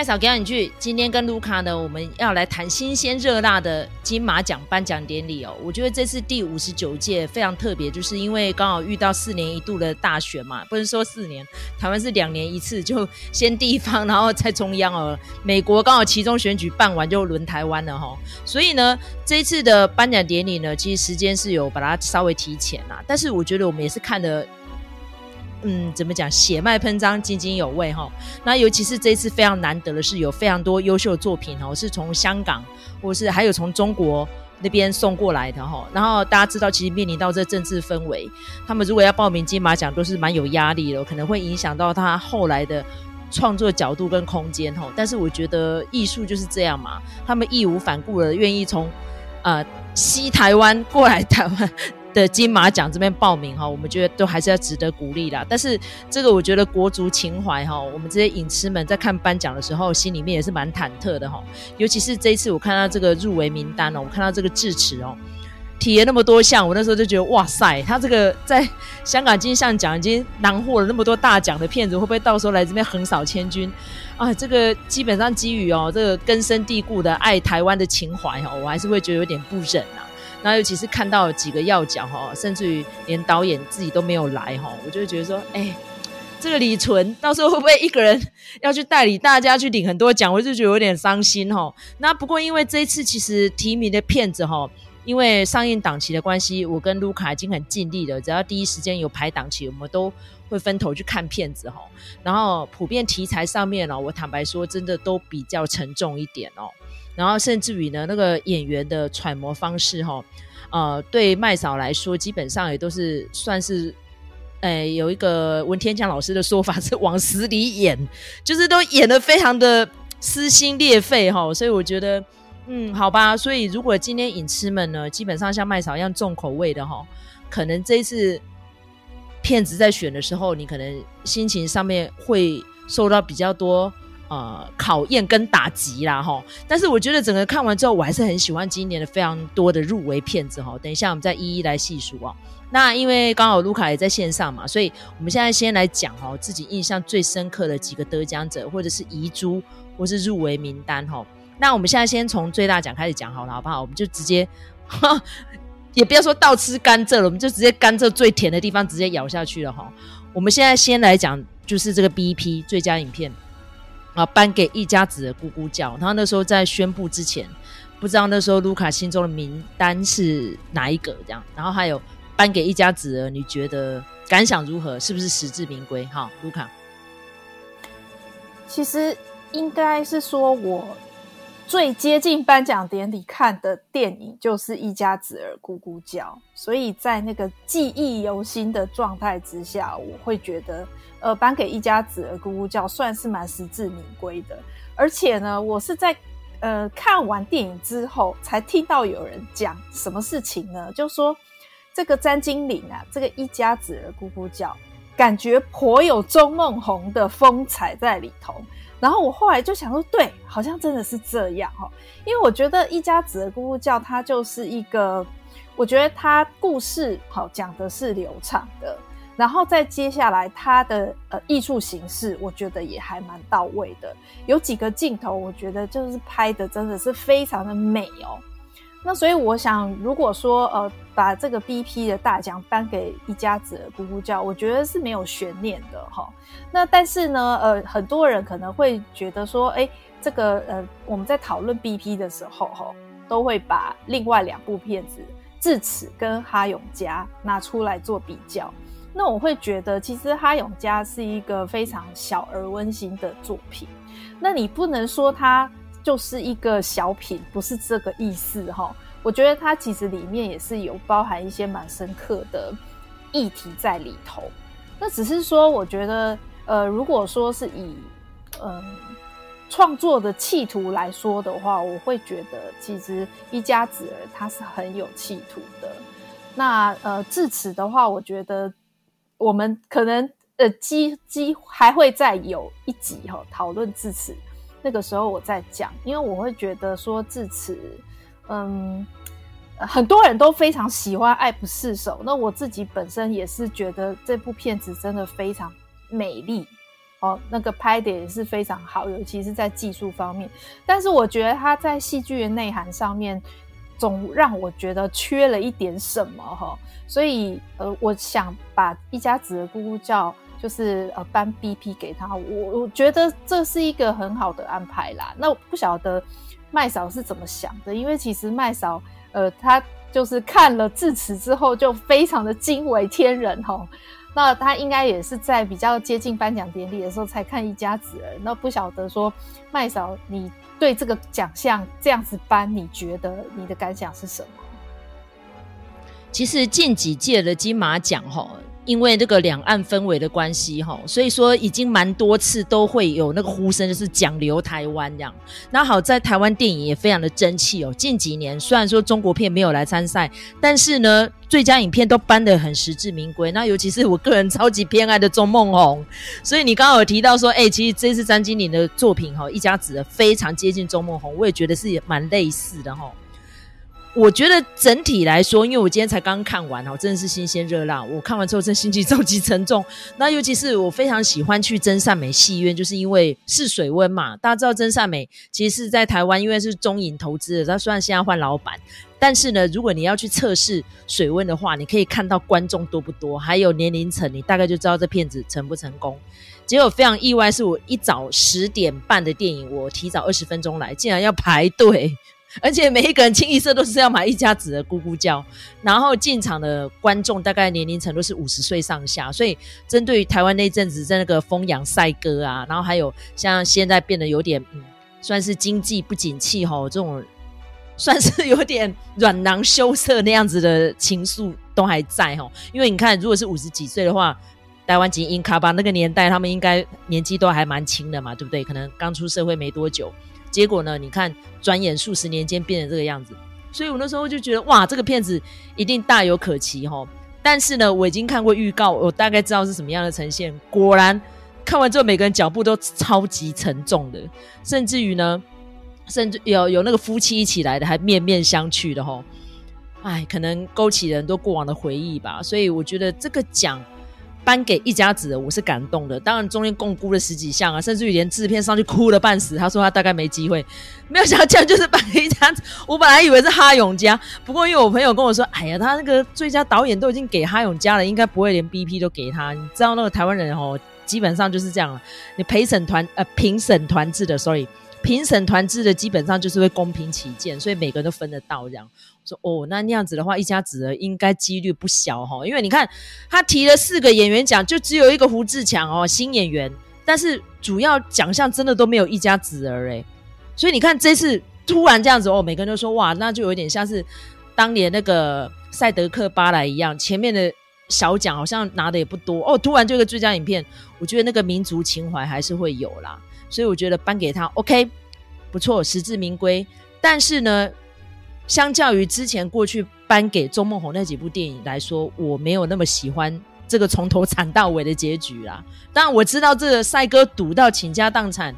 麦嫂，给你去。今天跟卢卡呢，我们要来谈新鲜热辣的金马奖颁奖典礼哦。我觉得这次第五十九届非常特别，就是因为刚好遇到四年一度的大选嘛，不能说四年，台湾是两年一次，就先地方，然后再中央哦。美国刚好其中选举办完就轮台湾了哈，所以呢，这一次的颁奖典礼呢，其实时间是有把它稍微提前啦，但是我觉得我们也是看的。嗯，怎么讲？血脉喷张，津津有味哈。那尤其是这次非常难得的是，有非常多优秀的作品哦，是从香港或是还有从中国那边送过来的哈。然后大家知道，其实面临到这政治氛围，他们如果要报名金马奖，都是蛮有压力的，可能会影响到他后来的创作角度跟空间哈。但是我觉得艺术就是这样嘛，他们义无反顾的愿意从呃西台湾过来台湾。的金马奖这边报名哈，我们觉得都还是要值得鼓励啦。但是这个我觉得国族情怀哈，我们这些影痴们在看颁奖的时候，心里面也是蛮忐忑的哈。尤其是这一次我看到这个入围名单哦，我看到这个致辞哦，体验那么多项，我那时候就觉得哇塞，他这个在香港金像奖已经囊获了那么多大奖的片子，会不会到时候来这边横扫千军啊？这个基本上基于哦这个根深蒂固的爱台湾的情怀哈，我还是会觉得有点不忍啊。那尤其是看到几个要奖哈，甚至于连导演自己都没有来哈，我就会觉得说，哎、这个李纯到时候会不会一个人要去代理大家去领很多奖？我就觉得有点伤心哈。那不过因为这一次其实提名的片子哈，因为上映档期的关系，我跟卢卡已经很尽力了，只要第一时间有排档期，我们都会分头去看片子哈。然后普遍题材上面哦，我坦白说，真的都比较沉重一点哦。然后甚至于呢，那个演员的揣摩方式哈，呃，对麦嫂来说，基本上也都是算是，哎，有一个文天祥老师的说法是往死里演，就是都演的非常的撕心裂肺哈。所以我觉得，嗯，好吧。所以如果今天影痴们呢，基本上像麦嫂一样重口味的哈，可能这一次片子在选的时候，你可能心情上面会受到比较多。呃，考验跟打击啦，哈！但是我觉得整个看完之后，我还是很喜欢今年的非常多的入围片子哈。等一下我们再一一来细数啊。那因为刚好卢卡也在线上嘛，所以我们现在先来讲哦，自己印象最深刻的几个得奖者，或者是遗珠，或是入围名单哈。那我们现在先从最大奖开始讲好了，好不好？我们就直接，也不要说倒吃甘蔗了，我们就直接甘蔗最甜的地方直接咬下去了哈。我们现在先来讲，就是这个 B P 最佳影片。啊，颁给一家子的咕咕叫。然后那时候在宣布之前，不知道那时候卢卡心中的名单是哪一个这样。然后还有颁给一家子的，你觉得感想如何？是不是实至名归？哈，卢卡。其实应该是说，我最接近颁奖典礼看的电影就是一家子儿咕咕叫，所以在那个记忆犹新的状态之下，我会觉得。呃，颁给一家子儿咕咕叫，算是蛮实至名归的。而且呢，我是在呃看完电影之后，才听到有人讲什么事情呢？就说这个詹金玲啊，这个一家子儿咕咕叫，感觉颇有钟孟宏的风采在里头。然后我后来就想说，对，好像真的是这样哈。因为我觉得一家子的咕咕叫，它就是一个，我觉得它故事好讲的是流畅的。然后再接下来，他的呃艺术形式，我觉得也还蛮到位的。有几个镜头，我觉得就是拍的真的是非常的美哦。那所以我想，如果说呃把这个 BP 的大奖颁给一家子的咕咕叫，我觉得是没有悬念的哈、那但是呢，呃，很多人可能会觉得说，哎，这个呃我们在讨论 BP 的时候哈、都会把另外两部片子《智齿》跟《哈永家》拿出来做比较。那我会觉得，其实《哈永家》是一个非常小而温馨的作品。那你不能说它就是一个小品，不是这个意思哈。我觉得它其实里面也是有包含一些蛮深刻的议题在里头。那只是说，我觉得，呃，如果说是以嗯创作的企图来说的话，我会觉得其实一家子儿他是很有企图的。那呃，至此的话，我觉得。我们可能呃，机机还会再有一集哈，讨论智齿。那个时候我在讲，因为我会觉得说至此，嗯，很多人都非常喜欢《爱不释手》。那我自己本身也是觉得这部片子真的非常美丽，哦，那个拍的也是非常好，尤其是在技术方面。但是我觉得他在戏剧的内涵上面，总让我觉得缺了一点什么哈。所以呃，我想把一家子的咕咕叫，就是呃颁 BP 给他。我我觉得这是一个很好的安排啦。那我不晓得麦嫂是怎么想的，因为其实麦嫂呃，他就是看了致辞之后，就非常的惊为天人哈。那他应该也是在比较接近颁奖典礼的时候才看一家子人。那不晓得说麦嫂，你对这个奖项这样子颁，你觉得你的感想是什么？其实近几届的金马奖哈。因为这个两岸氛围的关系哈，所以说已经蛮多次都会有那个呼声，就是讲留台湾这样。那好在台湾电影也非常的争气哦。近几年虽然说中国片没有来参赛，但是呢，最佳影片都颁得很实至名归。那尤其是我个人超级偏爱的钟孟宏，所以你刚刚有提到说，哎，其实这次詹金玲的作品哈，一家子非常接近钟孟宏，我也觉得是蛮类似的哈。我觉得整体来说，因为我今天才刚看完哦，真的是新鲜热辣。我看完之后，真心情超级沉重。那尤其是我非常喜欢去真善美戏院，就是因为试水温嘛。大家知道真善美其实是在台湾，因为是中影投资的。它虽然现在换老板，但是呢，如果你要去测试水温的话，你可以看到观众多不多，还有年龄层，你大概就知道这片子成不成功。结果非常意外，是我一早十点半的电影，我提早二十分钟来，竟然要排队。而且每一个人清一色都是要买一家子的咕咕叫，然后进场的观众大概年龄层都是五十岁上下，所以针对于台湾那阵子在那个疯养赛鸽啊，然后还有像现在变得有点嗯，算是经济不景气吼，这种算是有点软囊羞涩那样子的情愫都还在吼，因为你看如果是五十几岁的话，台湾精英咖吧那个年代他们应该年纪都还蛮轻的嘛，对不对？可能刚出社会没多久。结果呢？你看，转眼数十年间变成这个样子，所以我那时候就觉得，哇，这个片子一定大有可期齁。但是呢，我已经看过预告，我大概知道是什么样的呈现。果然，看完之后，每个人脚步都超级沉重的，甚至于呢，甚至有有那个夫妻一起来的，还面面相觑的齁。哎，可能勾起了很多过往的回忆吧。所以我觉得这个奖。颁给一家子，我是感动的。当然中间共估了十几项啊，甚至于连制片上去哭了半死。他说他大概没机会，没有想到竟然就是颁给一家子。我本来以为是哈永家，不过因为我朋友跟我说，哎呀，他那个最佳导演都已经给哈永家了，应该不会连 BP 都给他。你知道那个台湾人哦，基本上就是这样。你陪审团呃评审团制的，sorry，评审团制的基本上就是会公平起见，所以每个人都分得到这样。说哦，那那样子的话，一家子儿应该几率不小哈，因为你看他提了四个演员奖，就只有一个胡志强哦，新演员，但是主要奖项真的都没有一家子儿诶。所以你看这次突然这样子哦，每个人都说哇，那就有点像是当年那个赛德克巴莱一样，前面的小奖好像拿的也不多哦，突然就一个最佳影片，我觉得那个民族情怀还是会有啦，所以我觉得颁给他 OK 不错，实至名归，但是呢。相较于之前过去颁给钟孟宏那几部电影来说，我没有那么喜欢这个从头惨到尾的结局啦。当然我知道这个赛哥赌到倾家荡产，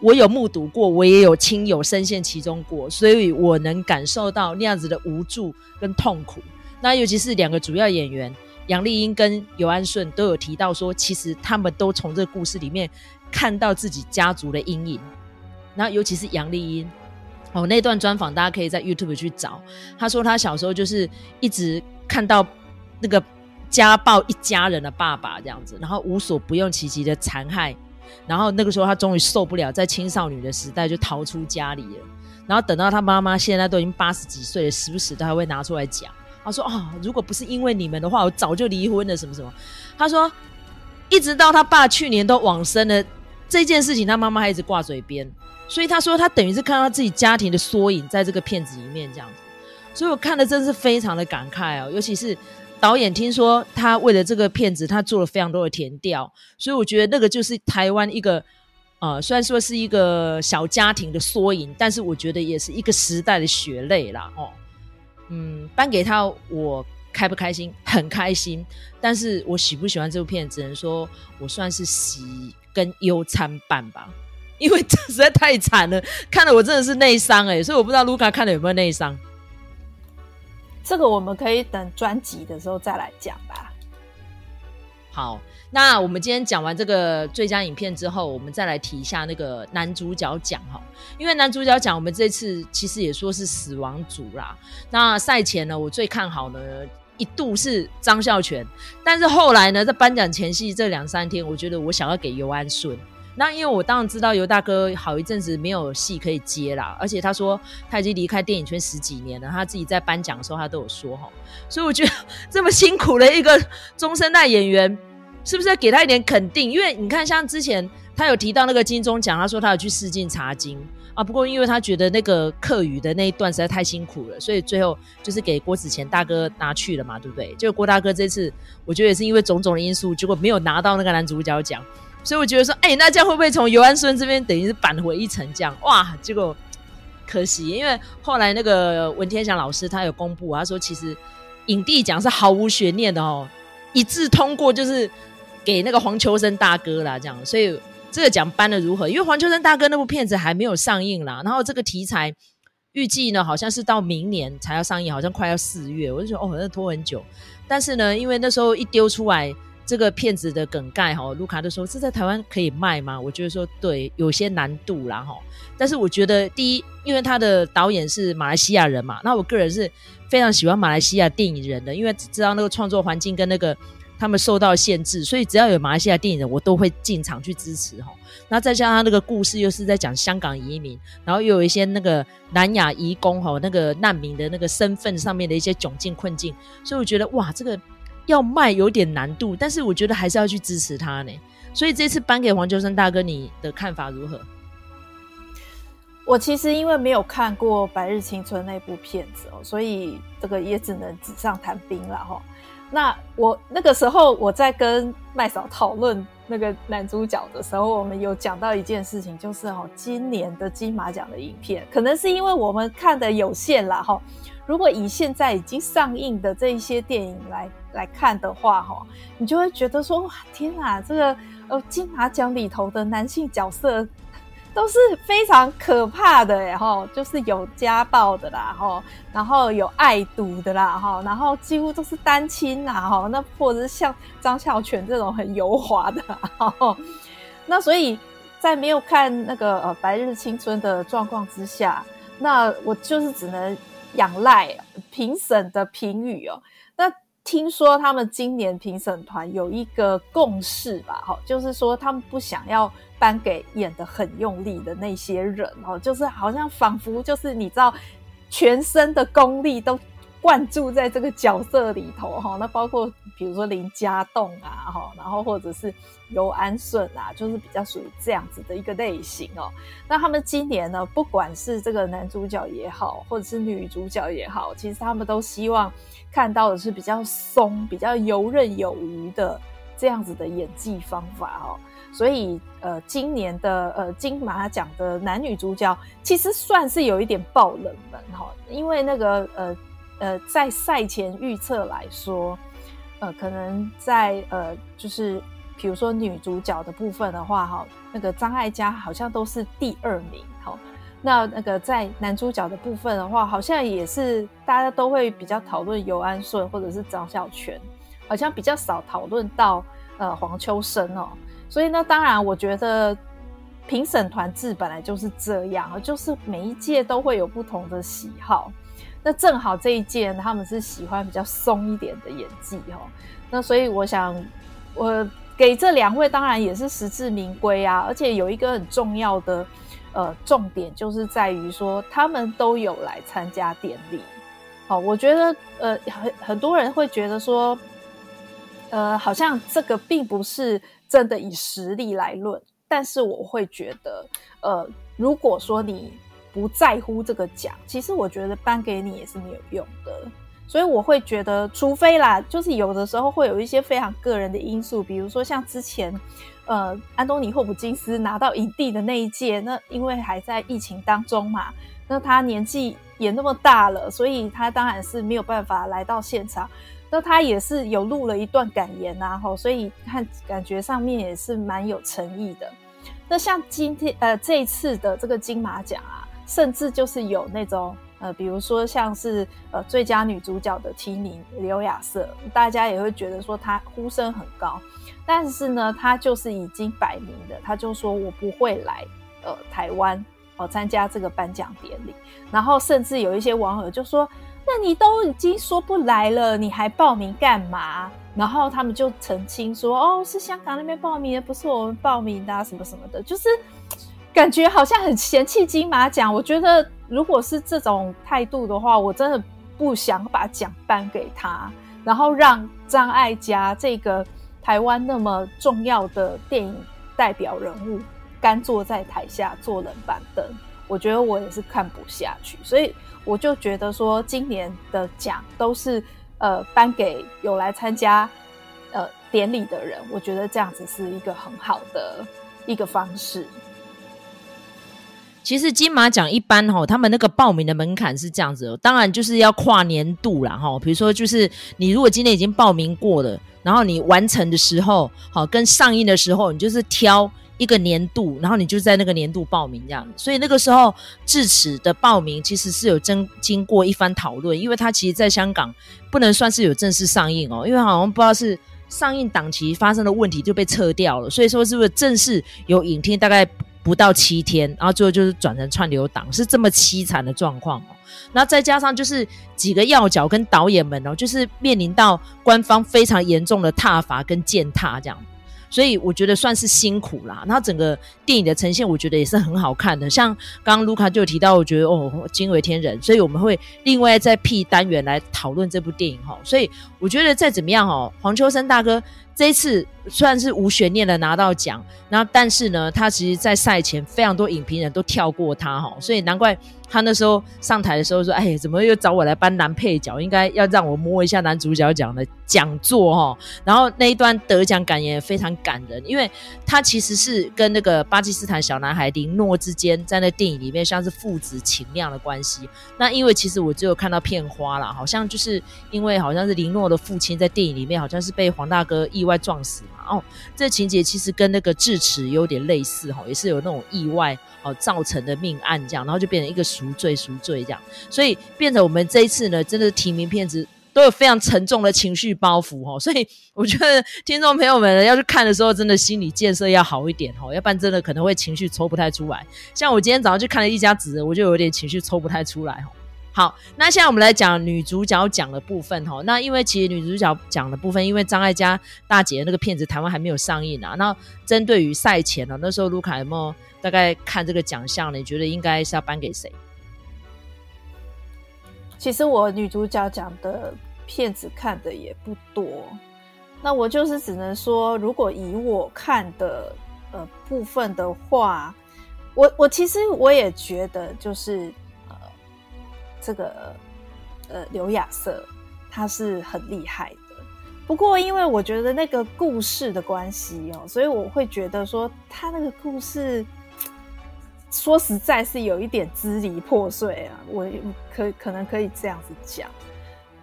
我有目睹过，我也有亲友深陷其中过，所以我能感受到那样子的无助跟痛苦。那尤其是两个主要演员杨丽英跟尤安顺都有提到说，其实他们都从这个故事里面看到自己家族的阴影。那尤其是杨丽英。哦，那段专访大家可以在 YouTube 去找。他说他小时候就是一直看到那个家暴一家人的爸爸这样子，然后无所不用其极的残害，然后那个时候他终于受不了，在青少女的时代就逃出家里了。然后等到他妈妈现在都已经八十几岁了，时不时都还会拿出来讲。他说啊、哦，如果不是因为你们的话，我早就离婚了什么什么。他说一直到他爸去年都往生了，这件事情他妈妈还一直挂嘴边。所以他说，他等于是看到自己家庭的缩影，在这个片子里面这样子。所以我看的真是非常的感慨哦，尤其是导演听说他为了这个片子，他做了非常多的填调。所以我觉得那个就是台湾一个，呃，虽然说是一个小家庭的缩影，但是我觉得也是一个时代的血泪啦。哦，嗯，颁给他，我开不开心？很开心。但是我喜不喜欢这部片，只能说我算是喜跟忧参半吧。因为 这实在太惨了，看得我真的是内伤哎，所以我不知道卢卡看了有没有内伤。这个我们可以等专辑的时候再来讲吧。好，那我们今天讲完这个最佳影片之后，我们再来提一下那个男主角奖哈。因为男主角奖我们这次其实也说是死亡组啦。那赛前呢，我最看好呢一度是张孝全，但是后来呢，在颁奖前夕这两三天，我觉得我想要给尤安顺。那因为我当然知道尤大哥好一阵子没有戏可以接啦，而且他说他已经离开电影圈十几年了，他自己在颁奖的时候他都有说哈，所以我觉得这么辛苦的一个中生代演员，是不是要给他一点肯定？因为你看，像之前他有提到那个金钟奖，他说他有去试镜查经啊，不过因为他觉得那个客语的那一段实在太辛苦了，所以最后就是给郭子乾大哥拿去了嘛，对不对？就郭大哥这次我觉得也是因为种种的因素，结果没有拿到那个男主角奖。所以我觉得说，哎、那这样会不会从尤安孙这边等于是扳回一城？这样哇，结果可惜，因为后来那个文天祥老师他有公布，他说其实影帝奖是毫无悬念的哦，一致通过就是给那个黄秋生大哥啦，这样。所以这个奖颁的如何？因为黄秋生大哥那部片子还没有上映啦，然后这个题材预计呢好像是到明年才要上映，好像快要四月，我就说哦，好像拖很久。但是呢，因为那时候一丢出来。这个片子的梗概哈，卢卡就说：“这在台湾可以卖吗？”我觉得说对，有些难度啦哈。但是我觉得第一，因为他的导演是马来西亚人嘛，那我个人是非常喜欢马来西亚电影人的，因为知道那个创作环境跟那个他们受到限制，所以只要有马来西亚电影人，我都会进场去支持哈。那再加上他那个故事又是在讲香港移民，然后又有一些那个南亚移工哈，那个难民的那个身份上面的一些窘境困境，所以我觉得哇，这个。要卖有点难度，但是我觉得还是要去支持他呢。所以这次颁给黄秋生大哥，你的看法如何？我其实因为没有看过《白日青春》那部片子哦，所以这个也只能纸上谈兵了哈。那我那个时候我在跟麦嫂讨论那个男主角的时候，我们有讲到一件事情，就是哦，今年的金马奖的影片，可能是因为我们看的有限啦哈。如果以现在已经上映的这一些电影来来看的话，哈，你就会觉得说，哇，天哪，这个呃金马奖里头的男性角色都是非常可怕的，哎哈，就是有家暴的啦，哈，然后有爱赌的啦，哈，然后几乎都是单亲啦，哈，那或者是像张孝全这种很油滑的，哈，那所以在没有看那个呃《白日青春》的状况之下，那我就是只能。仰赖评审的评语哦，那听说他们今年评审团有一个共识吧，哈，就是说他们不想要颁给演的很用力的那些人哦，就是好像仿佛就是你知道，全身的功力都。灌注在这个角色里头哈，那包括比如说林家栋啊哈，然后或者是尤安顺啊，就是比较属于这样子的一个类型哦。那他们今年呢，不管是这个男主角也好，或者是女主角也好，其实他们都希望看到的是比较松、比较游刃有余的这样子的演技方法哦。所以呃，今年的呃金马奖的男女主角其实算是有一点爆冷门哈，因为那个呃。呃，在赛前预测来说，呃，可能在呃，就是比如说女主角的部分的话，哈，那个张艾嘉好像都是第二名，哈。那那个在男主角的部分的话，好像也是大家都会比较讨论尤安顺或者是张孝全，好像比较少讨论到呃黄秋生哦。所以呢，当然我觉得评审团制本来就是这样，就是每一届都会有不同的喜好。那正好这一届他们是喜欢比较松一点的演技哈，那所以我想我给这两位当然也是实至名归啊，而且有一个很重要的呃重点就是在于说他们都有来参加典礼，好，我觉得呃很很多人会觉得说呃好像这个并不是真的以实力来论，但是我会觉得呃如果说你。不在乎这个奖，其实我觉得颁给你也是没有用的，所以我会觉得，除非啦，就是有的时候会有一些非常个人的因素，比如说像之前，呃，安东尼·霍普金斯拿到影帝的那一届，那因为还在疫情当中嘛，那他年纪也那么大了，所以他当然是没有办法来到现场，那他也是有录了一段感言啊，吼，所以看感觉上面也是蛮有诚意的。那像今天呃这一次的这个金马奖啊。甚至就是有那种呃，比如说像是呃最佳女主角的提名刘雅瑟，大家也会觉得说她呼声很高，但是呢，她就是已经摆明的，她就说我不会来呃台湾哦参加这个颁奖典礼，然后甚至有一些网友就说，那你都已经说不来了，你还报名干嘛？然后他们就澄清说，哦，是香港那边报名的，不是我们报名的啊，什么什么的，就是。感觉好像很嫌弃金马奖，我觉得如果是这种态度的话，我真的不想把奖颁给他，然后让张艾嘉这个台湾那么重要的电影代表人物干坐在台下坐冷板凳，我觉得我也是看不下去，所以我就觉得说今年的奖都是呃颁给有来参加呃典礼的人，我觉得这样子是一个很好的一个方式。其实金马奖一般哈，他们那个报名的门槛是这样子，哦当然就是要跨年度啦哈。比如说，就是你如果今天已经报名过了，然后你完成的时候，好跟上映的时候，你就是挑一个年度，然后你就在那个年度报名这样。所以那个时候智齿的报名其实是有经经过一番讨论，因为它其实在香港不能算是有正式上映哦，因为好像不知道是上映档期发生的问题就被撤掉了，所以说是不是正式有影厅大概。不到七天，然后最后就是转成串流档，是这么凄惨的状况哦。然后再加上就是几个要角跟导演们哦，就是面临到官方非常严重的踏伐跟践踏这样。所以我觉得算是辛苦啦。然后整个电影的呈现，我觉得也是很好看的。像刚刚卢卡就有提到，我觉得哦惊为天人。所以我们会另外再辟单元来讨论这部电影哈。所以我觉得再怎么样哦，黄秋生大哥这一次算是无悬念的拿到奖。然后但是呢，他其实在赛前非常多影评人都跳过他哈，所以难怪。他那时候上台的时候说：“哎，怎么又找我来颁男配角？应该要让我摸一下男主角奖的讲座哈。”然后那一段得奖感言也非常感人，因为他其实是跟那个巴基斯坦小男孩林诺之间在那电影里面像是父子情那样的关系。那因为其实我只有看到片花啦，好像就是因为好像是林诺的父亲在电影里面好像是被黄大哥一意外撞死嘛。哦，这情节其实跟那个智齿有点类似哈，也是有那种意外。哦，造成的命案这样，然后就变成一个赎罪赎罪这样，所以变成我们这一次呢，真的提名片子都有非常沉重的情绪包袱哈，所以我觉得听众朋友们要去看的时候，真的心理建设要好一点哈，要不然真的可能会情绪抽不太出来。像我今天早上去看了一家子，我就有点情绪抽不太出来哈。好，那现在我们来讲女主角奖的部分哈。那因为其实女主角奖的部分，因为张艾嘉大姐的那个片子台湾还没有上映啊。那针对于赛前呢，那时候卢卡有没有大概看这个奖项？你觉得应该是要颁给谁？其实我女主角奖的片子看的也不多，那我就是只能说，如果以我看的呃部分的话，我我其实我也觉得就是。这个呃，刘亚瑟他是很厉害的，不过因为我觉得那个故事的关系哦，所以我会觉得说他那个故事说实在是有一点支离破碎啊，我可可能可以这样子讲。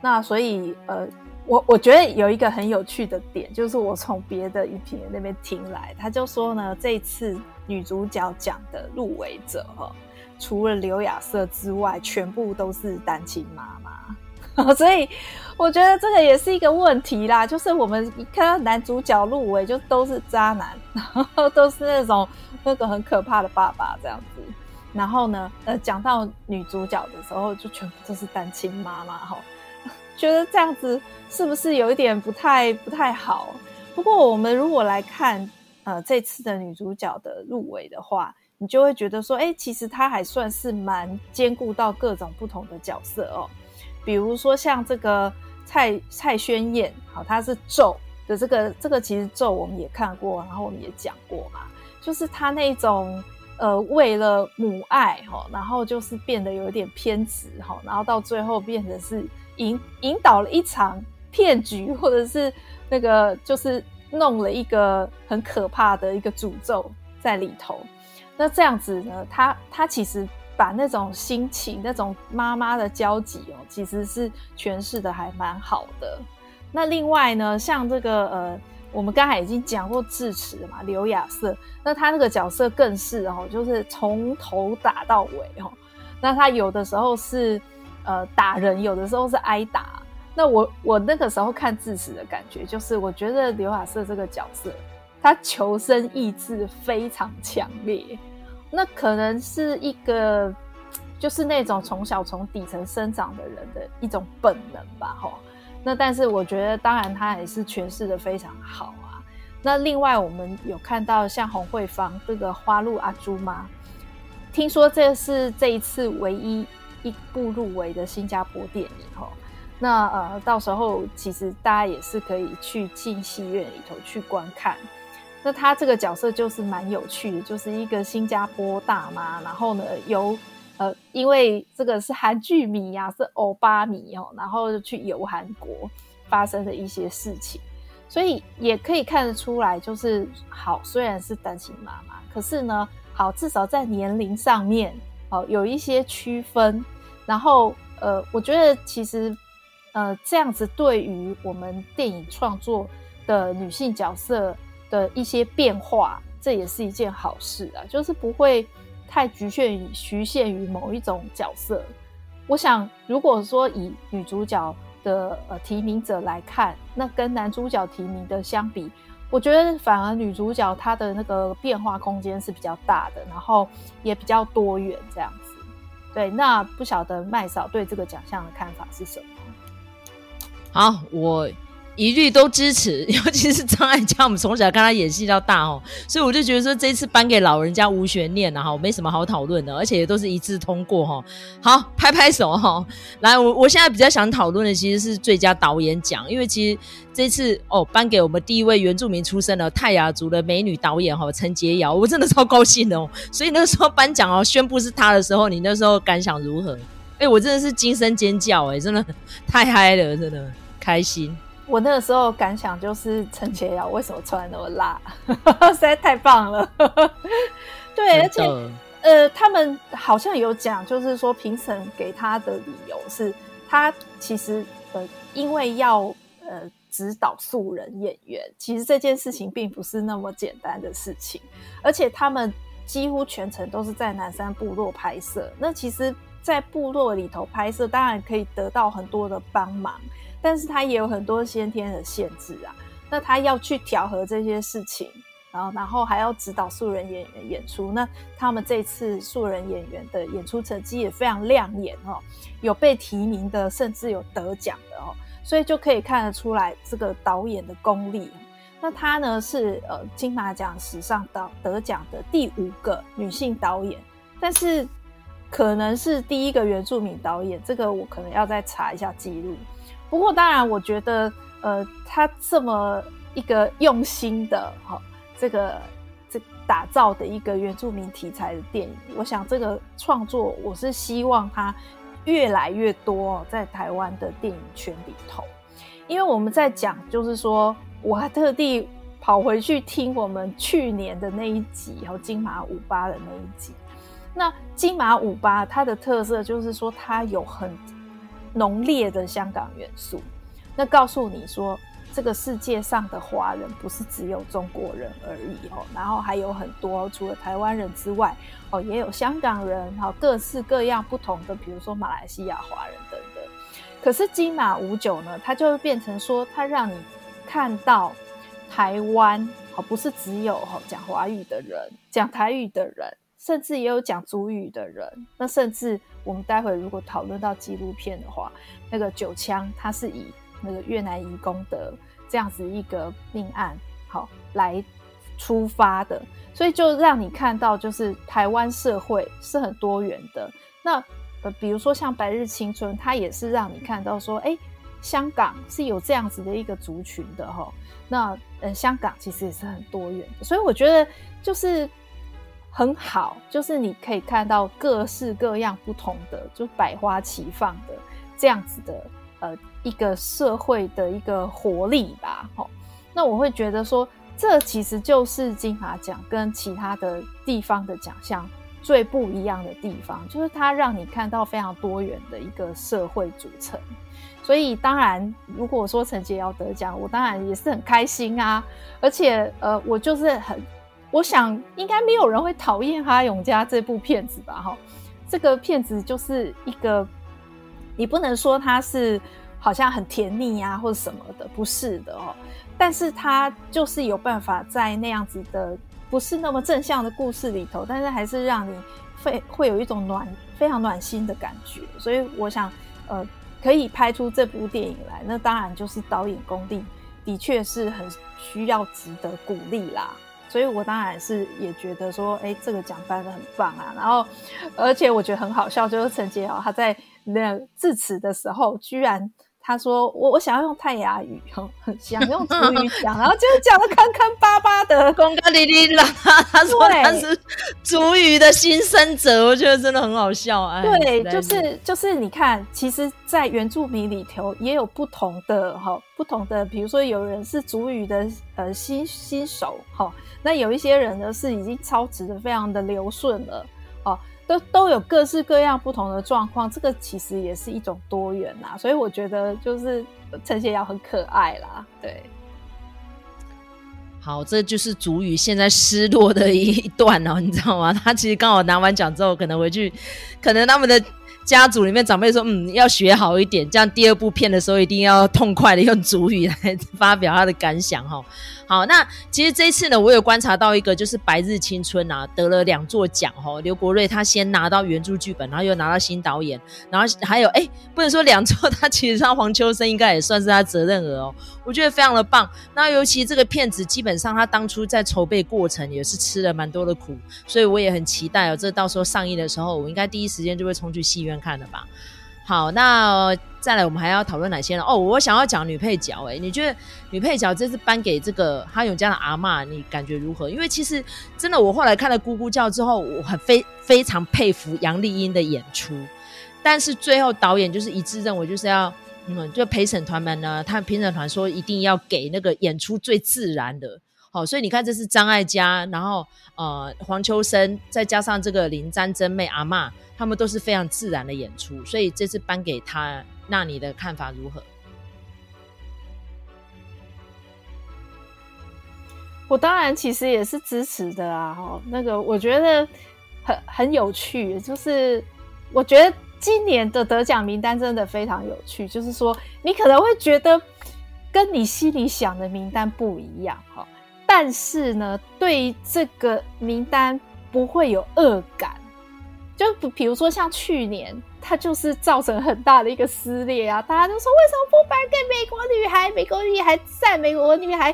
那所以呃，我我觉得有一个很有趣的点，就是我从别的影评人那边听来，他就说呢，这一次女主角奖的入围者哈。除了刘亚瑟之外，全部都是单亲妈妈，所以我觉得这个也是一个问题啦。就是我们一看到男主角入围，就都是渣男，然后都是那种那个很可怕的爸爸这样子。然后呢，呃，讲到女主角的时候，就全部都是单亲妈妈哈。觉得这样子是不是有一点不太不太好？不过我们如果来看呃这次的女主角的入围的话。你就会觉得说，哎，其实他还算是蛮兼顾到各种不同的角色哦。比如说像这个蔡蔡亘晏，好，他是咒的这个这个，其实咒我们也看过，然后我们也讲过嘛，就是他那种呃为了母爱哈，然后就是变得有一点偏执哈，然后到最后变成是引引导了一场骗局，或者是那个就是弄了一个很可怕的一个诅咒在里头。那这样子呢？他他其实把那种心情、那种妈妈的焦急哦，其实是诠释的还蛮好的。那另外呢，像这个呃，我们刚才已经讲过智齿嘛，刘亚瑟，那他那个角色更是哦，就是从头打到尾哦。那他有的时候是呃打人，有的时候是挨打。那我我那个时候看智齿的感觉，就是我觉得刘亚瑟这个角色，他求生意志非常强烈。那可能是一个，就是那种从小从底层生长的人的一种本能吧，齁。那但是我觉得，当然他也是诠释的非常好啊。那另外我们有看到像洪慧芳这个花路阿朱吗？听说这是这一次唯一一部入围的新加坡电影齁。那呃，到时候其实大家也是可以去进戏院里头去观看。那他这个角色就是蛮有趣的，就是一个新加坡大妈，然后呢，由呃，因为这个是韩剧迷呀、啊，是欧巴迷哦，然后去游韩国发生的一些事情，所以也可以看得出来，就是好，虽然是单亲妈妈，可是呢，好，至少在年龄上面哦有一些区分，然后呃，我觉得其实呃这样子对于我们电影创作的女性角色。的一些变化，这也是一件好事啊，就是不会太局限于局限于某一种角色。我想，如果说以女主角的呃提名者来看，那跟男主角提名的相比，我觉得反而女主角她的那个变化空间是比较大的，然后也比较多元这样子。对，那不晓得麦嫂对这个奖项的看法是什么？好，我。一律都支持，尤其是张艾嘉，我们从小看他演戏到大哦，所以我就觉得说这次颁给老人家无悬念了哈，没什么好讨论的，而且也都是一致通过哈。好，拍拍手哈。来，我我现在比较想讨论的其实是最佳导演奖，因为其实这次哦颁给我们第一位原住民出身的泰雅族的美女导演哈陈洁瑶，我真的超高兴的哦。所以那个时候颁奖哦宣布是她的时候，你那时候感想如何？哎、我真的是惊声尖叫哎，真的太嗨了，真的开心。我那个时候感想就是陈洁瑶为什么穿那么辣，实在太棒了。对，而且呃，他们好像有讲，就是说评审给他的理由是，他其实呃，因为要呃指导素人演员，其实这件事情并不是那么简单的事情，而且他们几乎全程都是在南山部落拍摄。那其实，在部落里头拍摄，当然可以得到很多的帮忙。但是他也有很多先天的限制啊，那他要去调和这些事情，然后然后还要指导素人演员演出，那他们这次素人演员的演出成绩也非常亮眼哦，有被提名的，甚至有得奖的哦，所以就可以看得出来这个导演的功力。那他呢是呃金马奖史上得得奖的第五个女性导演，但是可能是第一个原住民导演，这个我可能要再查一下记录。不过，当然，我觉得，呃，他这么一个用心的哈、哦，这个这打造的一个原住民题材的电影，我想这个创作，我是希望他越来越多在台湾的电影圈里头。因为我们在讲，就是说，我还特地跑回去听我们去年的那一集，然后金马五八的那一集。那金马五八它的特色就是说，它有很浓烈的香港元素，那告诉你说，这个世界上的华人不是只有中国人而已哦，然后还有很多除了台湾人之外哦，也有香港人，哈，各式各样不同的，比如说马来西亚华人等等。可是金马五九呢，它就会变成说，它让你看到台湾，哦，不是只有哈讲华语的人，讲台语的人。甚至也有讲族语的人，那甚至我们待会如果讨论到纪录片的话，那个九枪它是以那个越南移工的这样子一个命案好来出发的，所以就让你看到就是台湾社会是很多元的。那呃，比如说像《白日青春》，它也是让你看到说，哎，香港是有这样子的一个族群的哈。那呃，香港其实也是很多元的，所以我觉得就是。很好，就是你可以看到各式各样不同的，就百花齐放的这样子的呃一个社会的一个活力吧。齁，那我会觉得说，这其实就是金马奖跟其他的地方的奖项最不一样的地方，就是它让你看到非常多元的一个社会组成。所以当然，如果说陈洁瑶得奖，我当然也是很开心啊。而且呃，我就是很。我想应该没有人会讨厌《哈永家》这部片子吧？哈，这个片子就是一个，你不能说它是好像很甜腻啊或者什么的，不是的哦。但是它就是有办法在那样子的不是那么正向的故事里头，但是还是让你会会有一种暖非常暖心的感觉。所以我想，呃，可以拍出这部电影来，那当然就是导演功力的确是很需要值得鼓励啦。所以我当然是也觉得说，哎、这个奖颁的很棒啊。然后，而且我觉得很好笑，就是陈杰豪他在那致辞的时候，居然他说我我想要用泰雅语，很很想用族语讲，然后就是讲的坑坑巴巴的，公哥哩哩啦。他说他是主语的新生者，我觉得真的很好笑啊。对，就是就是你看，其实，在原住民里头也有不同的哈，不同的，比如说有人是主语的呃新新手哈。那有一些人呢，是已经操持的非常的流顺了，哦，都都有各式各样不同的状况，这个其实也是一种多元啦，所以我觉得就是陈贤瑶很可爱啦，对。好，这就是主语现在失落的一段哦，你知道吗？他其实刚好拿完奖之后，可能回去，可能他们的。家族里面长辈说：“嗯，要学好一点，这样第二部片的时候一定要痛快的用主语来发表他的感想。”哈，好，那其实这一次呢，我有观察到一个，就是《白日青春》啊，得了两座奖。哈，刘国瑞他先拿到原著剧本，然后又拿到新导演，然后还有哎，不能说两座，他其实上黄秋生应该也算是他责任额哦。我觉得非常的棒。那尤其这个片子，基本上他当初在筹备过程也是吃了蛮多的苦，所以我也很期待哦。这到时候上映的时候，我应该第一时间就会冲去戏院看的吧。好，那、再来我们还要讨论哪些呢？哦，我想要讲女配角。哎，你觉得女配角这次颁给这个哈永家的阿嬷，你感觉如何？因为其实真的，我后来看了《咕咕叫》之后，我很非非常佩服杨丽英的演出，但是最后导演就是一致认为就是要。嗯，就陪审团们呢，他们评审团说一定要给那个演出最自然的，好，所以你看这是张艾嘉，然后呃黄秋生，再加上这个林詹真妹阿嬷，他们都是非常自然的演出，所以这次颁给他，那你的看法如何？我当然其实也是支持的啊，哈，那个我觉得很很有趣，就是我觉得。今年的得奖名单真的非常有趣，就是说你可能会觉得跟你心里想的名单不一样哈，但是呢，对这个名单不会有恶感。就比如说像去年，它就是造成很大的一个撕裂啊，大家都说为什么不颁给美国女孩？美国女孩赞美国女孩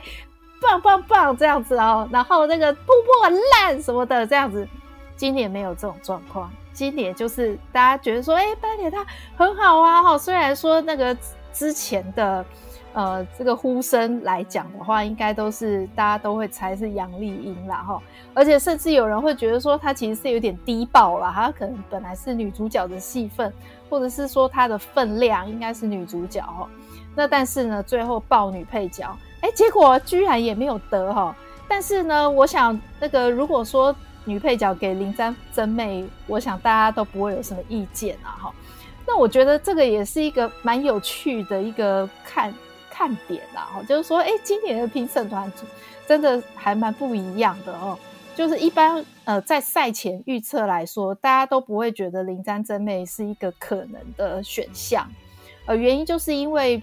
棒棒棒这样子哦，然后那个瀑布很烂什么的这样子，今年没有这种状况。今年就是大家觉得说，哎、欸，颁给他很好啊，哈。虽然说那个之前的呃这个呼声来讲的话，应该都是大家都会猜是杨丽英啦，哈。而且甚至有人会觉得说，她其实是有点低爆了，她可能本来是女主角的戏份，或者是说她的分量应该是女主角哈。那但是呢，最后爆女配角，哎、结果居然也没有得哈。但是呢，我想那个如果说。女配角给林詹真妹，我想大家都不会有什么意见啊，哈。那我觉得这个也是一个蛮有趣的一个看看点啦，哦。就是说，哎，今年的评审团真的还蛮不一样的哦。就是一般呃，在赛前预测来说，大家都不会觉得林詹真妹是一个可能的选项，呃，原因就是因为。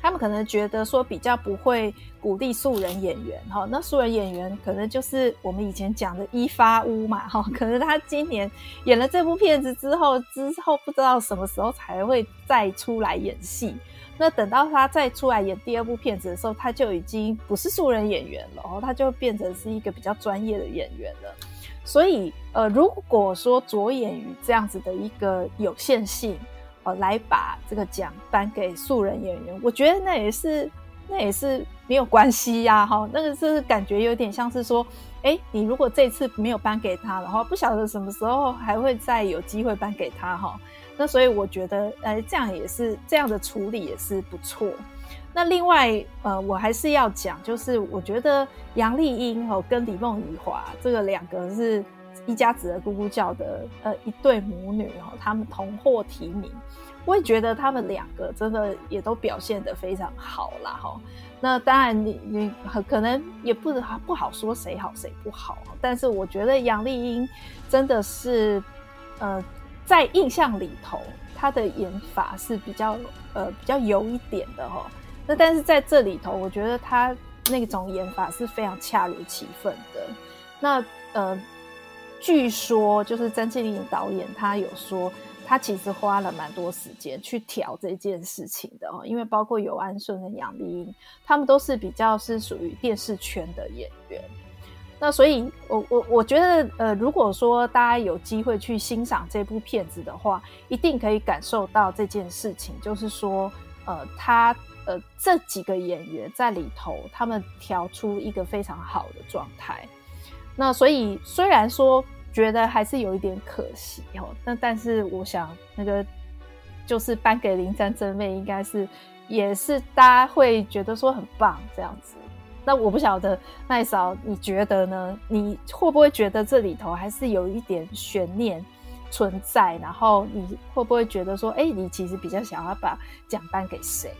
他们可能觉得说比较不会鼓励素人演员哈，那素人演员可能就是我们以前讲的一发屋嘛哈，可能他今年演了这部片子之后，之后不知道什么时候才会再出来演戏，那等到他再出来演第二部片子的时候，他就已经不是素人演员了哦，他就变成是一个比较专业的演员了。所以呃，如果说着眼于这样子的一个有限性。来把这个奖颁给素人演员，我觉得那也是那也是没有关系呀，哈，那个是感觉有点像是说，哎，你如果这次没有颁给他的话，不晓得什么时候还会再有机会颁给他哈。那所以我觉得，呃，这样也是这样的处理也是不错。那另外，呃，我还是要讲，就是我觉得杨丽英哦跟李梦怡华这个两个是。一家子的咕咕叫的呃一对母女哈，他们同获提名，我也觉得他们两个真的也都表现得非常好啦哈。那当然你你可能也不不好说谁好谁不好，但是我觉得杨丽英真的是呃在印象里头，她的演法是比较呃比较油一点的哈。那但是在这里头，我觉得她那种演法是非常恰如其分的。那呃，据说就是曾庆龄导演他有说，他其实花了蛮多时间去调这件事情的哦，因为包括游安顺跟杨丽英，他们都是比较是属于电视圈的演员。那所以，我我我觉得，呃，如果说大家有机会去欣赏这部片子的话，一定可以感受到这件事情，就是说，呃，他。呃，这几个演员在里头，他们调出一个非常好的状态。那所以虽然说觉得还是有一点可惜哦，那但是我想那个就是颁给林詹真妹，应该是也是大家会觉得说很棒这样子。那我不晓得麦嫂你觉得呢？你会不会觉得这里头还是有一点悬念存在？然后你会不会觉得说，哎，你其实比较想要把奖颁给谁？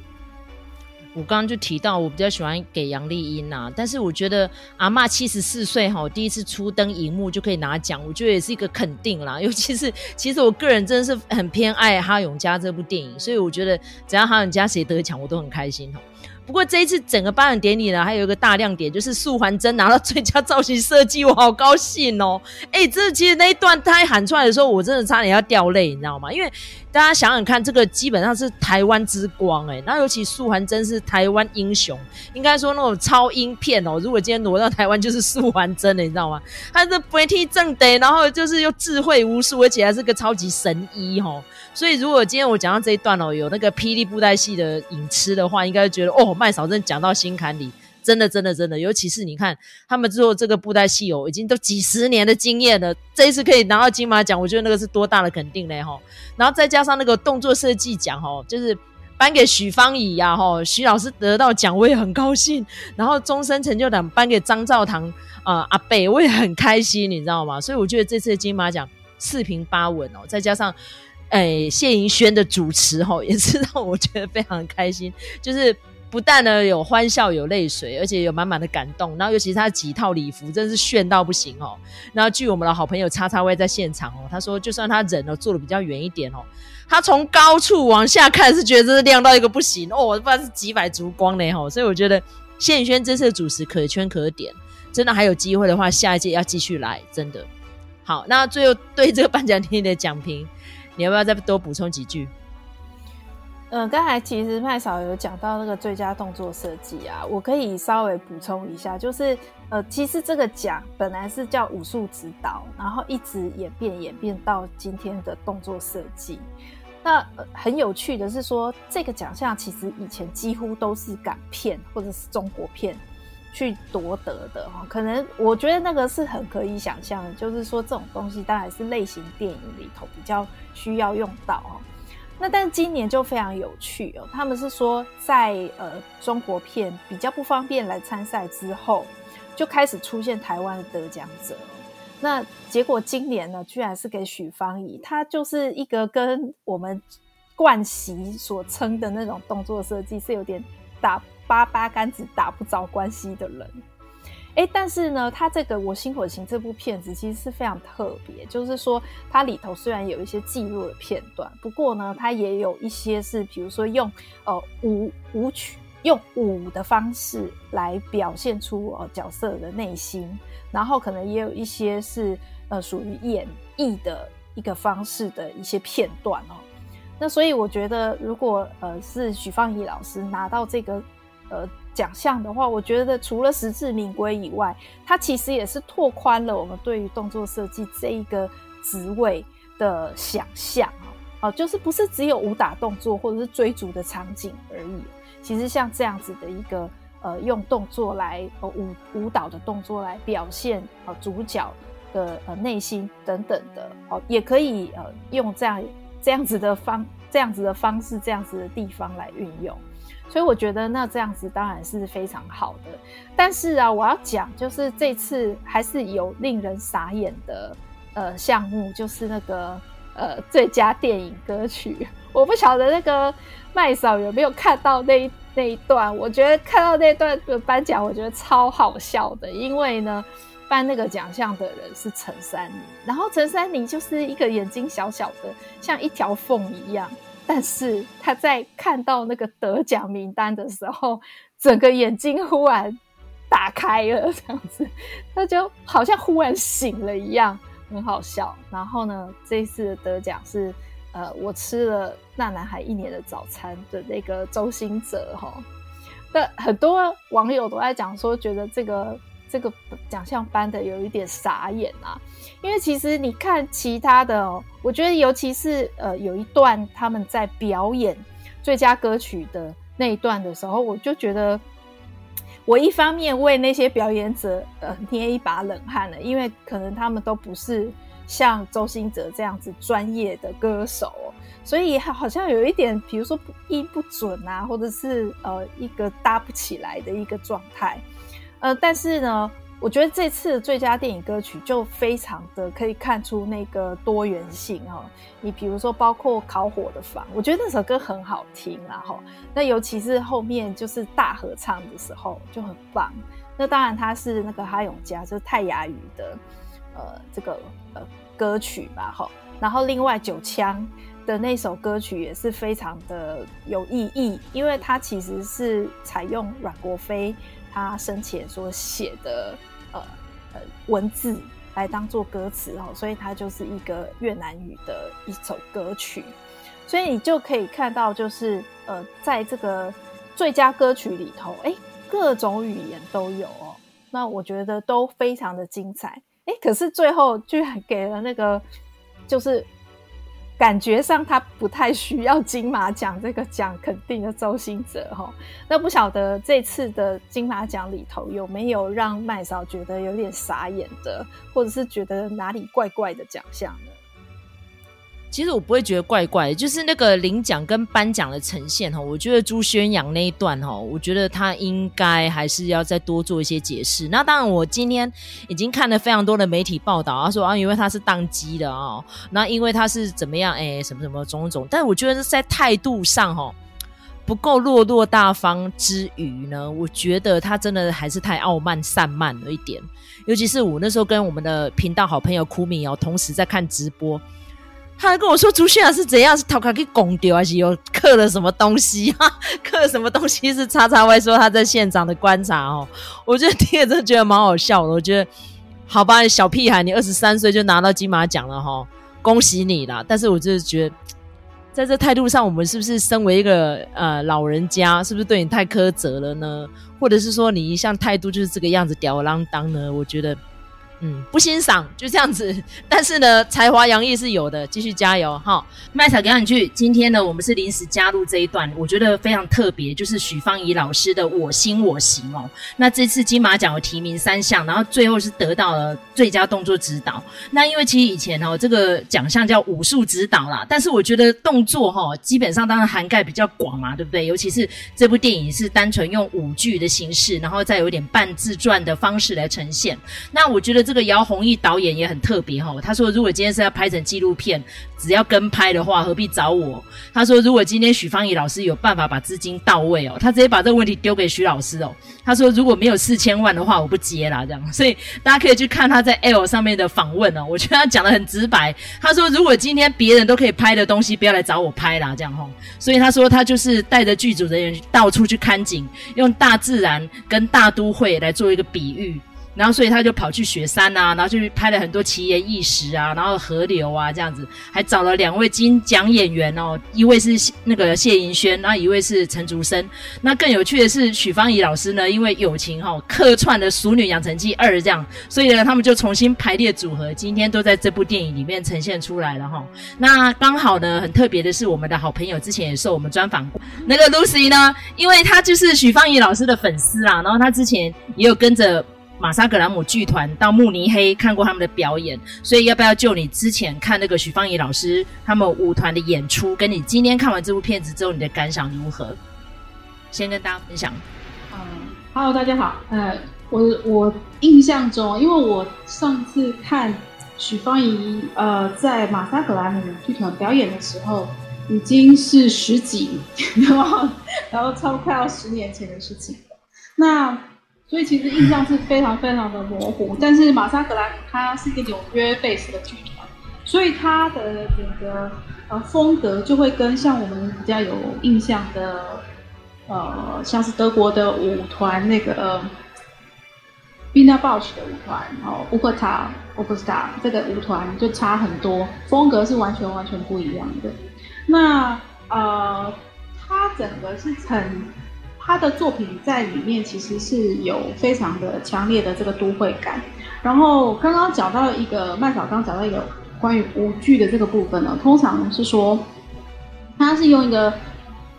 我刚刚就提到，我比较喜欢给杨丽英呐，但是我觉得阿嬷七十四岁哈，第一次初登荧幕就可以拿奖，我觉得也是一个肯定啦。尤其是，其实我个人真的是很偏爱哈永家这部电影，所以我觉得只要哈永家谁得奖，我都很开心哈。不过这一次整个颁奖典礼呢，还有一个大亮点，就是素还真拿到最佳造型设计，我好高兴哦！哎、这其实那一段他喊出来的时候，我真的差点要掉泪，你知道吗？因为大家想想看，这个基本上是台湾之光哎、欸，那尤其素还真是台湾英雄，应该说那种超英片哦。如果今天挪到台湾，就是素还真的，你知道吗？他是不替正得，然后就是又智慧无数，而且还是个超级神医哦。所以，如果今天我讲到这一段哦，有那个霹雳布袋戏的影痴的话，应该觉得哦，麦嫂真讲到心坎里，真的，真的，真的。尤其是你看他们做这个布袋戏哦，已经都几十年的经验了，这一次可以拿到金马奖，我觉得那个是多大的肯定嘞哈。然后再加上那个动作设计奖哈，就是颁给许芳宜呀哈，许老师得到奖我也很高兴。然后终身成就奖颁给张照堂啊、呃、阿伯，我也很开心，你知道吗？所以我觉得这次金马奖四平八稳哦，再加上。哎，谢盈萱的主持吼，也是让我觉得非常开心。就是不但呢有欢笑有泪水，而且有满满的感动。然后尤其是他几套礼服，真是炫到不行哦。然后据我们的好朋友叉叉威在现场哦，他说就算他人哦坐的比较远一点哦，他从高处往下看是觉得这是亮到一个不行哦，我不知道是几百烛光嘞吼。所以我觉得谢宇轩这次的主持可圈可点，真的还有机会的话，下一届要继续来，真的好。那最后对这个颁奖典礼的讲评。你要不要再多补充几句？嗯、刚才其实麦嫂有讲到那个最佳动作设计啊，我可以稍微补充一下，就是呃，其实这个奖本来是叫武术指导，然后一直演变演变到今天的动作设计。那、很有趣的是说，这个奖项其实以前几乎都是港片或者是中国片去夺得的哈，可能我觉得那个是很可以想象，就是说这种东西当然是类型电影里头比较需要用到哦。那但今年就非常有趣哦，他们是说在呃中国片比较不方便来参赛之后，就开始出现台湾的得奖者。那结果今年呢，居然是给许芳宜，他就是一个跟我们惯习所称的那种动作设计是有点打。八八竿子打不着关系的人，哎，但是呢，他这个《我心火情》这部片子其实是非常特别，就是说它里头虽然有一些记录的片段，不过呢，它也有一些是，比如说用呃舞舞曲用舞的方式来表现出呃角色的内心，然后可能也有一些是呃属于演绎的一个方式的一些片段哦。那所以我觉得，如果呃是许芳宜老师拿到这个。呃，奖项的话，我觉得除了实至名归以外，它其实也是拓宽了我们对于动作设计这一个职位的想象啊，就是不是只有武打动作或者是追逐的场景而已。其实像这样子的一个呃，用动作来呃舞舞蹈的动作来表现呃主角的呃内心等等的哦，也可以呃用这样这样子的方这样子的方式这样子的地方来运用。所以我觉得那这样子当然是非常好的，但是啊，我要讲就是这次还是有令人傻眼的呃项目，就是那个呃最佳电影歌曲。我不晓得那个麦嫂有没有看到那那一段，我觉得看到那段的颁奖，我觉得超好笑的，因为呢，颁那个奖项的人是陈珊妮，然后陈珊妮就是一个眼睛小小的，像一条缝一样，但是他在看到那个得奖名单的时候，整个眼睛忽然打开了，这样子，他就好像忽然醒了一样，很好笑。然后呢，这一次的得奖是。呃，我吃了那男孩一年的早餐的那个周星哲哈，那很多网友都在讲说，觉得这个这个奖项颁的有一点傻眼啊，因为其实你看其他的哦，我觉得尤其是呃有一段他们在表演最佳歌曲的那一段的时候，我就觉得我一方面为那些表演者呃捏一把冷汗了，因为可能他们都不是。像周星哲这样子专业的歌手，所以好像有一点，比如说音不准啊，或者是呃一个搭不起来的一个状态。呃，但是呢，我觉得这次最佳电影歌曲就非常的可以看出那个多元性哈。你比如说，包括烤火的房，我觉得那首歌很好听，然后那尤其是后面就是大合唱的时候就很棒。那当然他是那个哈永嘉，就是泰雅语的。呃，这个呃歌曲吧，哈，然后另外九枪的那首歌曲也是非常的有意义，因为它其实是采用阮国飞他生前所写的呃呃文字来当做歌词哦，所以它就是一个越南语的一首歌曲，所以你就可以看到，就是呃，在这个最佳歌曲里头，哎，各种语言都有哦，那我觉得都非常的精彩。哎，可是最后居然给了那个，就是感觉上他不太需要金马奖这个奖肯定的周星哲哈。那不晓得这次的金马奖里头有没有让麦嫂觉得有点傻眼的，或者是觉得哪里怪怪的奖项呢？其实我不会觉得怪怪，就是那个领奖跟颁奖的呈现哈，我觉得朱轩洋那一段哈，我觉得他应该还是要再多做一些解释。那当然，我今天已经看了非常多的媒体报道，他说啊，因为他是当机的啊，那因为他是怎么样，哎，什么什么种种。但我觉得是在态度上哈，不够落落大方之余呢，我觉得他真的还是太傲慢散漫了一点。尤其是我那时候跟我们的频道好朋友酷米哦，同时在看直播。他还跟我说朱轩洋是怎样，是头壳给拱丢，还是有刻了什么东西？啊，刻了什么东西是叉叉 Y 说他在现场的观察哦。我觉得听了真的觉得蛮好笑的。我觉得好吧，小屁孩，你二十三岁就拿到金马奖了哈，恭喜你啦！但是我就是觉得，在这态度上，我们是不是身为一个呃老人家，是不是对你太苛责了呢？或者是说你一向态度就是这个样子吊儿郎当呢？我觉得。嗯，不欣赏就这样子，但是呢，才华洋溢是有的，继续加油哈！麦草给你去。今天呢，我们是临时加入这一段，我觉得非常特别，就是许芳宜老师的《我心我行》哦。那这次金马奖有提名三项，然后最后是得到了最佳动作指导。那因为其实以前哦，这个奖项叫武术指导啦，但是我觉得动作哈，基本上当然涵盖比较广嘛，对不对？尤其是这部电影是单纯用舞剧的形式，然后再有点半自传的方式来呈现。那我觉得。这个姚宏毅导演也很特别哈，他说如果今天是要拍成纪录片，只要跟拍的话，何必找我？他说如果今天许芳宜老师有办法把资金到位哦，他直接把这个问题丢给许老师哦。他说如果没有四千万的话，我不接啦。这样。所以大家可以去看他在 L 上面的访问哦，我觉得他讲得很直白。他说如果今天别人都可以拍的东西，不要来找我拍啦。这样哈。所以他说他就是带着剧组人员到处去看景，用大自然跟大都会来做一个比喻。然后，所以他就跑去雪山啊，然后就拍了很多奇岩异石啊，然后河流啊这样子，还找了两位金奖演员哦，一位是那个谢盈萱，然后一位是陈竹生。那更有趣的是，许芳宜老师呢，因为友情哈、哦，客串了《熟女养成记二》这样，所以呢，他们就重新排列组合，今天都在这部电影里面呈现出来了哈、那刚好呢，很特别的是，我们的好朋友之前也受我们专访过，那个 Lucy 呢，因为她就是许芳宜老师的粉丝啦，然后她之前也有跟着。马莎格兰姆剧团到慕尼黑看过他们的表演，所以要不要就你之前看那个许芳宜老师他们舞团的演出，跟你今天看完这部片子之后你的感想如何？先跟大家分享。嗯，Hello，大家好。呃，我我印象中，因为我上次看许芳宜呃在马莎格兰姆剧团表演的时候，已经是十几，然后然后差不快要十年前的事情了。那所以其实印象是非常非常的模糊。但是玛莎格兰它是一个纽约 base 的剧团，所以它的整个呃风格就会跟像我们比较有印象的呃像是德国的舞团那个。呃 Wiener Bausch 的舞团，然后 Wuppertal Orchestra 这个舞团就差很多，风格是完全完全不一样的。那呃，他整个是很，他的作品在里面其实是有非常的强烈的这个都会感。然后刚刚讲到一个麦嫂刚讲到一个关于舞剧的这个部分呢，通常是说，他是用一个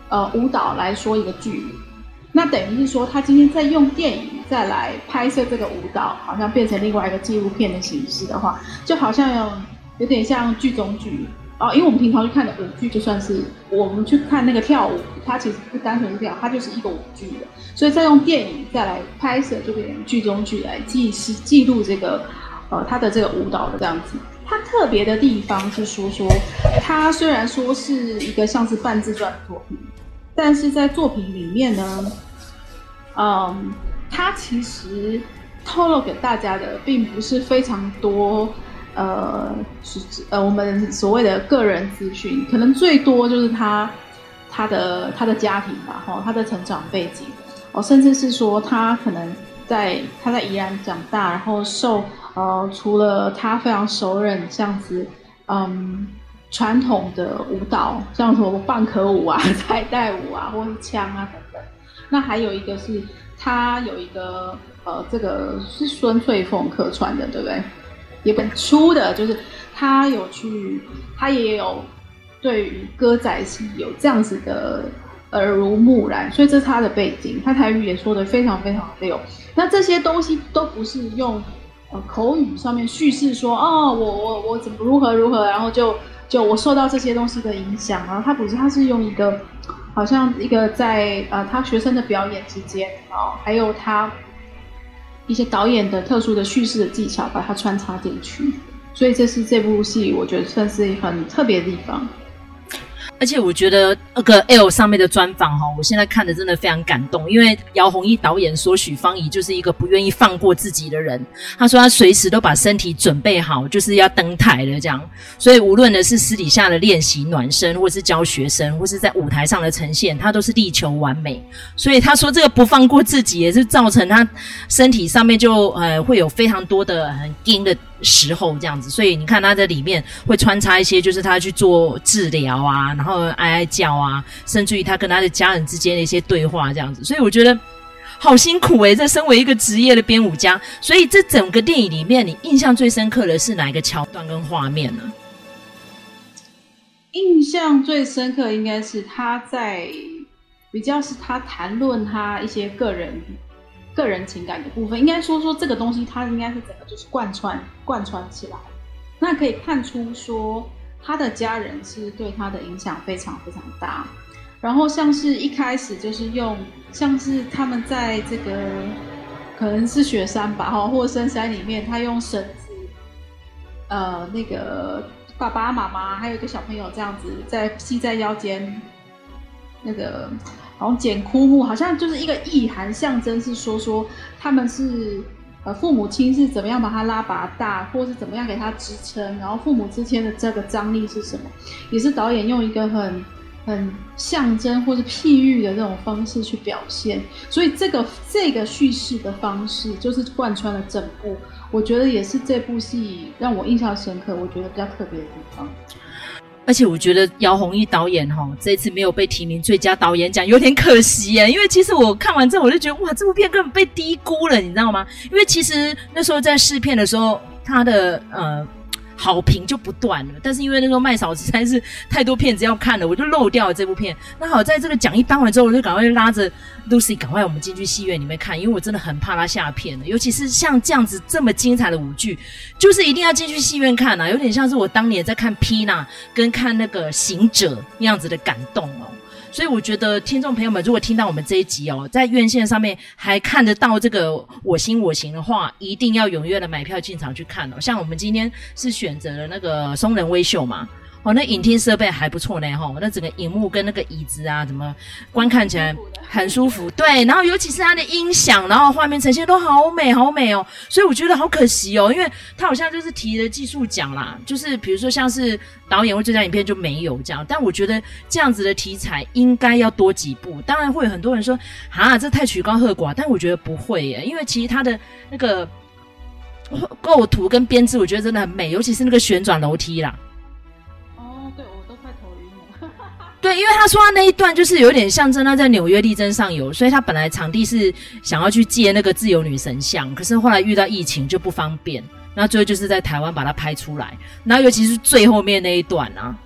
呃舞蹈来说一个剧。那等于是说，他今天在用电影再来拍摄这个舞蹈，好像变成另外一个纪录片的形式的话，就好像有有点像剧中剧哦。因为我们平常去看的舞剧，就算是我们去看那个跳舞，它其实不单纯是跳，它就是一个舞剧的。所以再用电影再来拍摄，这个剧中剧来记是记录这个呃他的这个舞蹈的这样子。它特别的地方是说说，它虽然说是一个像是半自传的作品。但是在作品里面呢，嗯，它其实透露给大家的并不是非常多，呃，是呃我们所谓的个人资讯，可能最多就是他他的他的家庭吧，哈，他的成长背景，哦，甚至是说他可能在他在宜兰长大，然后受呃除了他非常熟稔这样子，嗯。传统的舞蹈，像什么棒壳舞啊、彩带舞啊，或是枪啊等等。那还有一个是，他有一个呃，这个是孙翠凤客串的，对不对？也本出的，就是他有去，他也有对于歌仔戏有这样子的耳濡目染，所以这是他的背景。他台语也说得非常非常溜。那这些东西都不是用呃口语上面叙事说，哦，我我我怎么如何如何，然后就。就我受到这些东西的影响，然后他不是，他是用一个，好像一个在呃他学生的表演之间啊，还有他一些导演的特殊的叙事的技巧，把它穿插进去，所以这是这部戏我觉得算是很特别的地方。而且我觉得那个 L 上面的专访哈，我现在看的真的非常感动，因为姚弘毅导演说许芳宜就是一个不愿意放过自己的人。他说他随时都把身体准备好，就是要登台了这样。所以无论呢是私底下的练习暖身，或是教学生，或是在舞台上的呈现，他都是力求完美。所以他说这个不放过自己，也是造成他身体上面就呃会有非常多的很硬的。时候这样子，所以你看他在里面会穿插一些，就是他去做治疗啊，然后哀哀叫啊，甚至于他跟他的家人之间的一些对话这样子，所以我觉得好辛苦诶、欸，这身为一个职业的编舞家，所以这整个电影里面，你印象最深刻的是哪一个桥段跟画面呢？印象最深刻应该是他在比较是他谈论他一些个人。个人情感的部分，应该说说这个东西，它应该是整个就是贯穿贯穿起来。那可以看出说，他的家人是对他的影响非常非常大。然后像是一开始就是用，像是他们在这个可能是雪山吧，哈，或深山里面，他用绳子，呃，那个爸爸妈妈还有一个小朋友这样子在系在腰间，那个。然后捡枯木，好像就是一个意涵，象征是说说他们是呃父母亲是怎么样把他拉拔大，或是怎么样给他支撑，然后父母之间的这个张力是什么，也是导演用一个很很象征或是譬喻的这种方式去表现，所以这个这个叙事的方式就是贯穿了整部，我觉得也是这部戏让我印象深刻，我觉得比较特别的地方。而且我觉得姚弘毅导演哈，这次没有被提名最佳导演奖，有点可惜耶。因为其实我看完之后，我就觉得哇，这部片根本被低估了，你知道吗？因为其实那时候在试片的时候，他的呃。好评就不断了，但是因为那时候麦嫂实在是太多片子要看了，我就漏掉了这部片。那好，在这个奖一颁完之后，我就赶快拉着 Lucy 赶快我们进去戏院里面看，因为我真的很怕他下片了，尤其是像这样子这么精彩的舞剧，就是一定要进去戏院看啊，有点像是我当年在看 Pina 跟看那个行者那样子的感动哦。所以我觉得听众朋友们，如果听到我们这一集哦，在院线上面还看得到这个《我心我行》的话，一定要踊跃的买票进场去看哦。像我们今天是选择了那个松仁微秀嘛，哦，那影厅设备还不错呢，吼，那整个荧幕跟那个椅子啊，怎么观看起来很舒服，对，然后尤其是它的音响，然后画面呈现都好美，好美哦，所以我觉得好可惜哦，因为它好像就是提了技术奖啦，就是比如说像是导演或最佳影片就没有这样，但我觉得这样子的题材应该要多几部，当然会有很多人说啊，这太曲高和寡，但我觉得不会耶，因为其实它的那个构图跟编织，我觉得真的很美，尤其是那个旋转楼梯啦。对，因为他说他那一段就是有点象征他在纽约力争上游，所以他本来场地是想要去借那个自由女神像，可是后来遇到疫情就不方便，那最后就是在台湾把它拍出来。然后尤其是最后面那一段啊，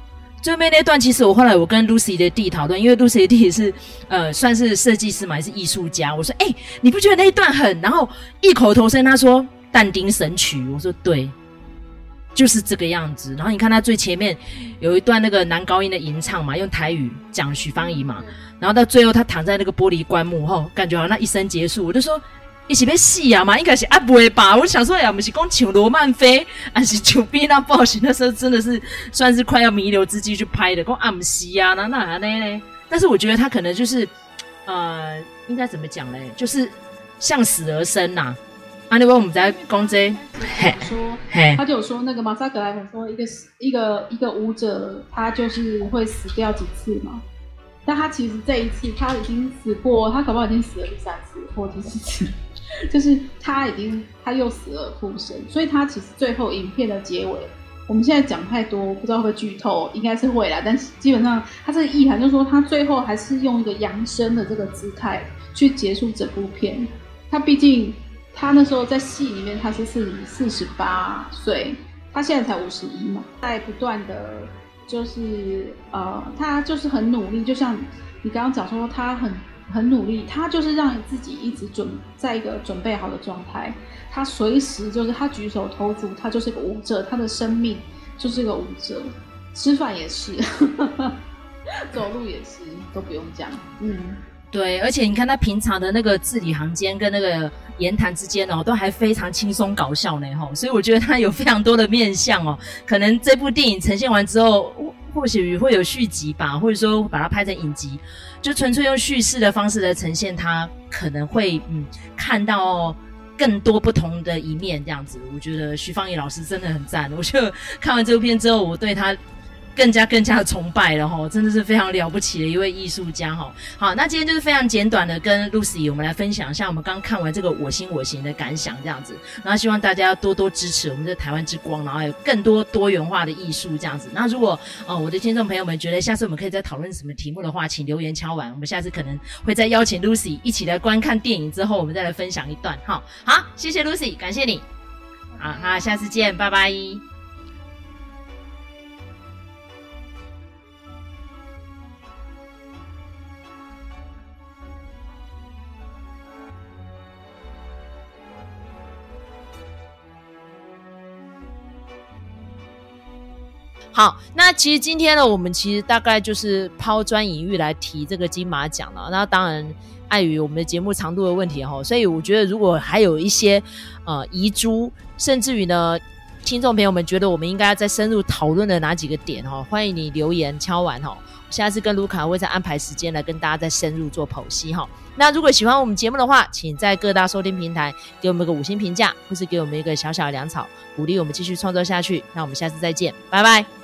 最后面那一段其实我后来我跟 Lucy 的弟讨论，因为 Lucy 的弟是呃算是设计师嘛，还是艺术家，我说哎，你不觉得那一段很？然后异口同声他说但丁神曲，我说对。就是这个样子，然后你看他最前面有一段那个男高音的吟唱嘛，用台语讲许芳宜嘛，然后到最后他躺在那个玻璃棺木后，感觉好像那一生结束，我就说一起被戏啊嘛，应该是啊不会吧？我想说呀，我们是讲请罗曼菲，还是求碧娜报喜？那时候真的是算是快要弥留之际去拍的，讲阿姆西啊，那那那呢？但是我觉得他可能就是呃，应该怎么讲嘞？就是向死而生呐、啊。啊，那边我们在讲这说，他就有说那个马萨格莱本说，一个一个一个舞者，他就是会死掉几次嘛。但他其实这一次他已经死过，他可不好已经死了第三次或第四次，就是他已经他又死了复生。所以他其实最后影片的结尾，我们现在讲太多，不知道会剧透，应该是会啦。但是基本上他这个意涵就是说，他最后还是用一个扬升的这个姿态去结束整部片。他毕竟。他那时候在戏里面，他是四四十八岁，他现在才五十一嘛，在不断的，就是呃，他就是很努力，就像你刚刚讲说，他很很努力，他就是让自己一直准在一个准备好的状态，他随时就是他举手投足，他就是个舞者，他的生命就是个舞者，吃饭也是，走路也是，都不用讲，嗯。对，而且你看他平常的那个字里行间跟那个言谈之间哦，都还非常轻松搞笑呢吼，所以我觉得他有非常多的面相哦。可能这部电影呈现完之后，或许会有续集吧，或者说把它拍成影集，就纯粹用叙事的方式来呈现它，可能会嗯看到更多不同的一面这样子。我觉得徐芳宜老师真的很赞，我就看完这部片之后，我对他。更加更加的崇拜了哈，真的是非常了不起的一位艺术家哈。好，那今天就是非常简短的跟 Lucy 我们来分享一下我们刚看完这个我心我行的感想这样子，然后希望大家要多多支持我们的台湾之光，然后有更多多元化的艺术这样子。那如果呃我的听众朋友们觉得下次我们可以再讨论什么题目的话，请留言敲完，我们下次可能会再邀请 Lucy 一起来观看电影之后，我们再来分享一段哈。好，谢谢 Lucy，感谢你。好，好，下次见，拜拜。好，那其实今天呢，我们其实大概就是抛砖引玉来提这个金马奖了。那当然，碍于我们的节目长度的问题哈，所以我觉得如果还有一些呃遗珠，甚至于呢，听众朋友们觉得我们应该要再深入讨论的哪几个点哈，欢迎你留言敲完哈。下次跟卢卡会再安排时间来跟大家再深入做剖析哈。那如果喜欢我们节目的话，请在各大收听平台给我们一个五星评价，或是给我们一个小小的粮草，鼓励我们继续创作下去。那我们下次再见，拜拜。